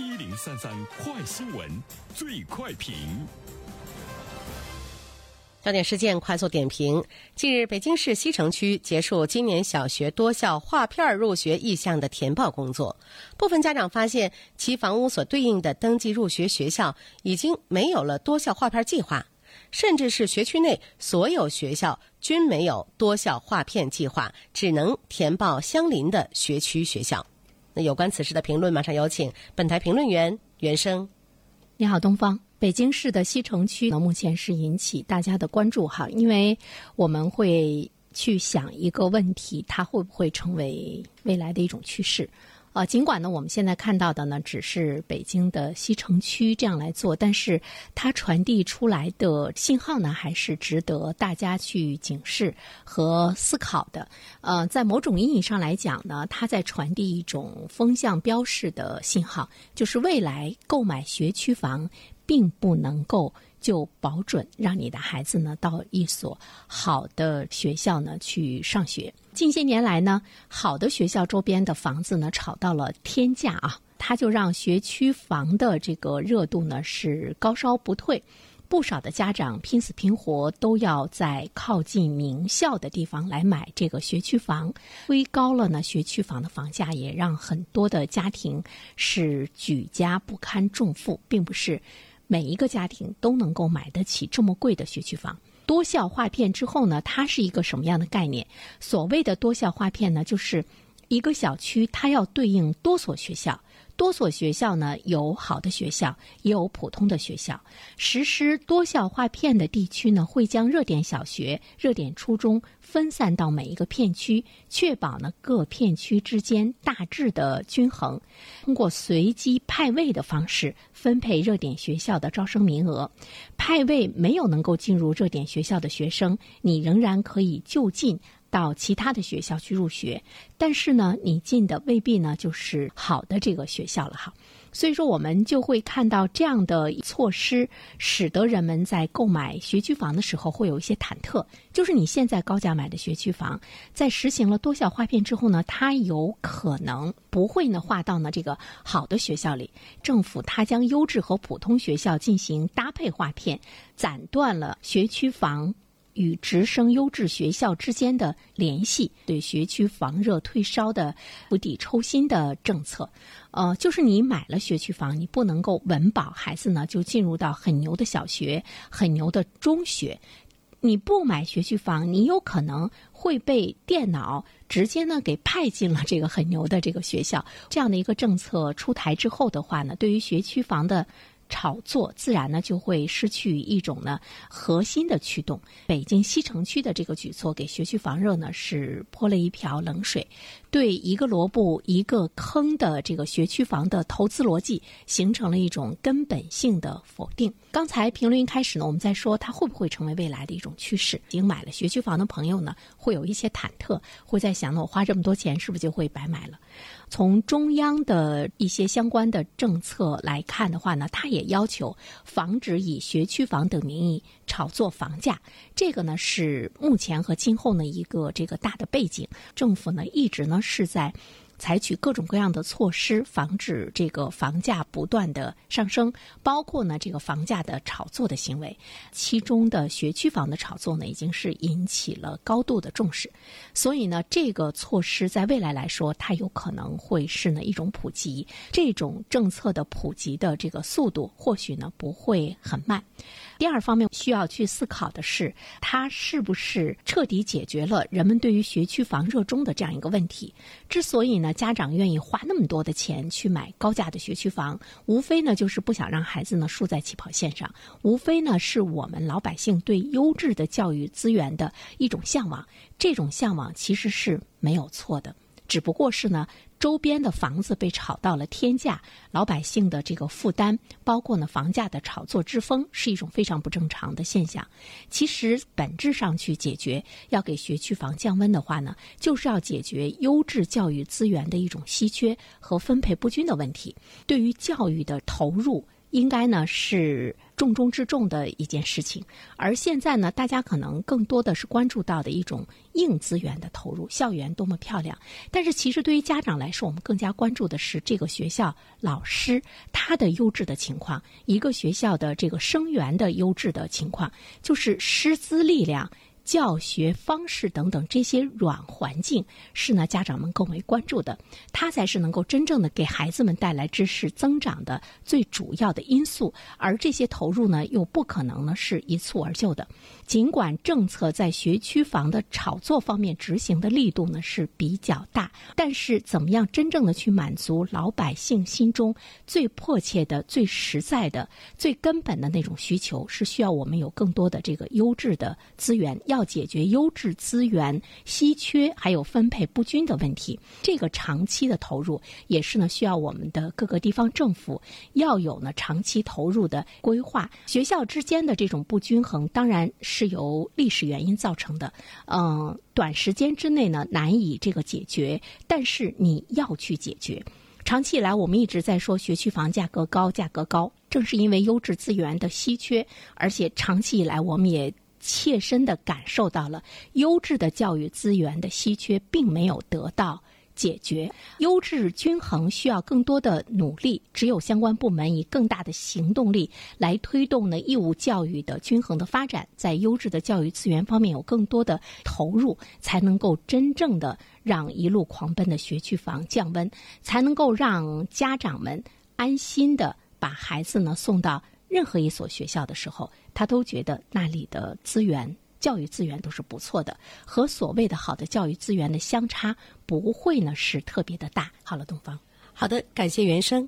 一零三三快新闻，最快评。焦点事件快速点评：近日，北京市西城区结束今年小学多校划片入学意向的填报工作。部分家长发现，其房屋所对应的登记入学学校已经没有了多校划片计划，甚至是学区内所有学校均没有多校划片计划，只能填报相邻的学区学校。那有关此事的评论，马上有请本台评论员袁生。你好，东方。北京市的西城区呢，目前是引起大家的关注哈，因为我们会去想一个问题，它会不会成为未来的一种趋势？呃，尽管呢，我们现在看到的呢，只是北京的西城区这样来做，但是它传递出来的信号呢，还是值得大家去警示和思考的。呃，在某种意义上来讲呢，它在传递一种风向标式的信号，就是未来购买学区房，并不能够。就保准让你的孩子呢到一所好的学校呢去上学。近些年来呢，好的学校周边的房子呢炒到了天价啊，它就让学区房的这个热度呢是高烧不退。不少的家长拼死拼活都要在靠近名校的地方来买这个学区房，推高了呢学区房的房价，也让很多的家庭是举家不堪重负，并不是。每一个家庭都能够买得起这么贵的学区房。多校划片之后呢，它是一个什么样的概念？所谓的多校划片呢，就是一个小区它要对应多所学校。多所学校呢，有好的学校，也有普通的学校。实施多校划片的地区呢，会将热点小学、热点初中分散到每一个片区，确保呢各片区之间大致的均衡。通过随机派位的方式分配热点学校的招生名额。派位没有能够进入热点学校的学生，你仍然可以就近。到其他的学校去入学，但是呢，你进的未必呢就是好的这个学校了哈。所以说，我们就会看到这样的措施，使得人们在购买学区房的时候会有一些忐忑。就是你现在高价买的学区房，在实行了多校划片之后呢，它有可能不会呢划到呢这个好的学校里。政府它将优质和普通学校进行搭配划片，斩断了学区房。与直升优质学校之间的联系，对学区房热退烧的釜底抽薪的政策，呃，就是你买了学区房，你不能够稳保孩子呢就进入到很牛的小学、很牛的中学。你不买学区房，你有可能会被电脑直接呢给派进了这个很牛的这个学校。这样的一个政策出台之后的话呢，对于学区房的。炒作自然呢就会失去一种呢核心的驱动。北京西城区的这个举措给学区房热呢是泼了一瓢冷水，对一个萝卜一个坑的这个学区房的投资逻辑形成了一种根本性的否定。刚才评论一开始呢，我们在说它会不会成为未来的一种趋势。已经买了学区房的朋友呢，会有一些忐忑，会在想：呢我花这么多钱是不是就会白买了？从中央的一些相关的政策来看的话呢，它也要求防止以学区房等名义炒作房价。这个呢是目前和今后呢一个这个大的背景。政府呢一直呢是在。采取各种各样的措施，防止这个房价不断的上升，包括呢这个房价的炒作的行为。其中的学区房的炒作呢，已经是引起了高度的重视。所以呢，这个措施在未来来说，它有可能会是呢一种普及。这种政策的普及的这个速度，或许呢不会很慢。第二方面需要去思考的是，它是不是彻底解决了人们对于学区房热衷的这样一个问题？之所以呢家长愿意花那么多的钱去买高价的学区房，无非呢就是不想让孩子呢输在起跑线上，无非呢是我们老百姓对优质的教育资源的一种向往。这种向往其实是没有错的，只不过是呢。周边的房子被炒到了天价，老百姓的这个负担，包括呢房价的炒作之风，是一种非常不正常的现象。其实本质上去解决，要给学区房降温的话呢，就是要解决优质教育资源的一种稀缺和分配不均的问题。对于教育的投入。应该呢是重中之重的一件事情。而现在呢，大家可能更多的是关注到的一种硬资源的投入，校园多么漂亮。但是其实对于家长来说，我们更加关注的是这个学校老师他的优质的情况，一个学校的这个生源的优质的情况，就是师资力量。教学方式等等这些软环境是呢家长们更为关注的，它才是能够真正的给孩子们带来知识增长的最主要的因素。而这些投入呢，又不可能呢是一蹴而就的。尽管政策在学区房的炒作方面执行的力度呢是比较大，但是怎么样真正的去满足老百姓心中最迫切的、最实在的、最根本的那种需求，是需要我们有更多的这个优质的资源要。要解决优质资源稀缺还有分配不均的问题，这个长期的投入也是呢需要我们的各个地方政府要有呢长期投入的规划。学校之间的这种不均衡，当然是由历史原因造成的，嗯，短时间之内呢难以这个解决，但是你要去解决。长期以来，我们一直在说学区房价格高，价格高，正是因为优质资源的稀缺，而且长期以来我们也。切身的感受到了优质的教育资源的稀缺，并没有得到解决。优质均衡需要更多的努力，只有相关部门以更大的行动力来推动呢义务教育的均衡的发展，在优质的教育资源方面有更多的投入，才能够真正的让一路狂奔的学区房降温，才能够让家长们安心的把孩子呢送到。任何一所学校的时候，他都觉得那里的资源、教育资源都是不错的，和所谓的好的教育资源的相差不会呢是特别的大。好了，东方，好的，感谢原生。